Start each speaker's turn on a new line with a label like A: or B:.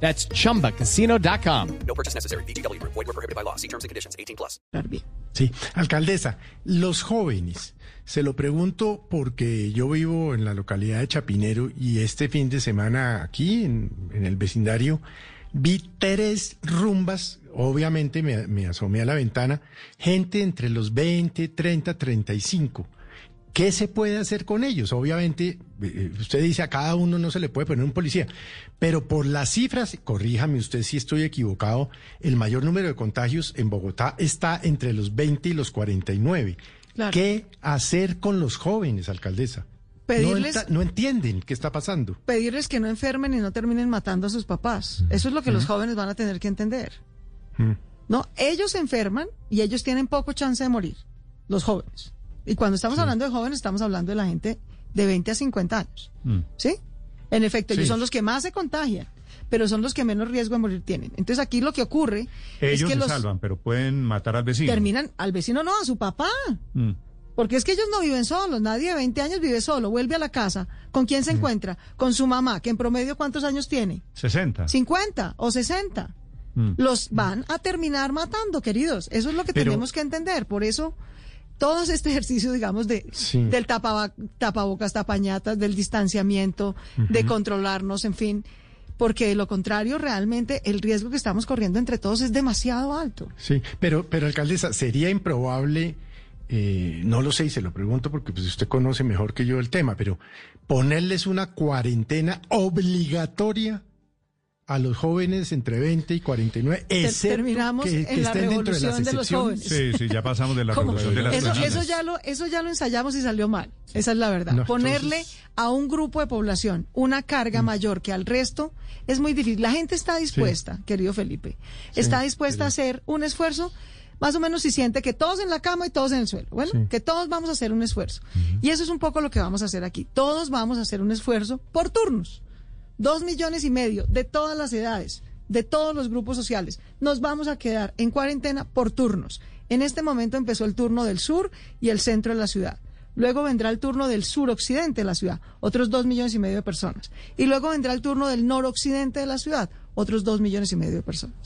A: That's chumbacasino.com.
B: No purchase necessary. BGW. Void were prohibited by law. See terms and conditions. 18 plus.
C: Sí, alcaldesa, los jóvenes, se lo pregunto porque yo vivo en la localidad de Chapinero y este fin de semana aquí en, en el vecindario vi tres rumbas, obviamente me, me asomé a la ventana, gente entre los 20, 30, 35. ¿Qué se puede hacer con ellos? Obviamente, eh, usted dice a cada uno no se le puede poner un policía, pero por las cifras, corríjame usted si estoy equivocado, el mayor número de contagios en Bogotá está entre los 20 y los 49.
D: Claro.
C: ¿Qué hacer con los jóvenes, alcaldesa?
D: Pedirles-
C: No, enta- no entienden qué está pasando.
D: pedirles que no enfermen y no terminen matando a sus papás. Eso es lo que los jóvenes van a tener que entender. No, ellos se enferman y ellos tienen poco chance de morir, los jóvenes. Y cuando estamos hablando de jóvenes, estamos hablando de la gente de 20 a 50 años. ¿Sí? En efecto, ellos son los que más se contagian, pero son los que menos riesgo de morir tienen. Entonces aquí lo que ocurre es
E: Ellos
D: que
E: se
D: los
E: salvan, pero pueden matar al vecino.
D: terminan al vecino no, a su papá.
E: Mm.
D: Porque es que ellos no viven solos, nadie de 20 años vive solo, vuelve a la casa. ¿Con quién se encuentra? Con su mamá, que en promedio ¿cuántos años tiene?
E: 60.
D: 50 o 60.
E: Mm.
D: Los van a terminar matando, queridos. Eso es lo que
C: Pero-
D: tenemos que entender. Por eso, todo este ejercicio, digamos, de,
C: Sí.
D: del tapaba- tapabocas, tapañatas, del distanciamiento, de controlarnos, en fin. Porque de lo contrario, realmente el riesgo que estamos corriendo entre todos es demasiado alto.
C: Sí, pero, pero alcaldesa, sería improbable, eh, no lo sé y se lo pregunto porque pues usted conoce mejor que yo el tema, pero ponerles una cuarentena obligatoria a los jóvenes entre 20 y 49, excepto
D: terminamos
C: que,
D: en
C: que
D: la
C: estén dentro de las
D: revolución de los
C: excepciones.
D: jóvenes.
E: Sí, sí, ya pasamos de la
D: ¿Cómo?
E: revolución de las
D: Eso,
E: personas.
D: eso ya lo, eso ya lo ensayamos y salió mal. Esa es la verdad.
C: No,
D: Ponerle
C: entonces-
D: a un grupo de población una carga mayor que al resto es muy difícil. La gente está dispuesta, querido Felipe, está dispuesta a hacer un esfuerzo. Más o menos si siente que todos en la cama y todos en el suelo. Bueno,
C: Sí.
D: que todos vamos a hacer un esfuerzo. Y eso es un poco lo que vamos a hacer aquí. Todos vamos a hacer un esfuerzo por turnos. Dos millones y medio de todas las edades, de todos los grupos sociales. Nos vamos a quedar en cuarentena por turnos. En este momento empezó el turno del sur y el centro de la ciudad. Luego vendrá el turno del suroccidente de la ciudad, otros dos millones y medio de personas. Y luego vendrá el turno del noroccidente de la ciudad, otros dos millones y medio de personas.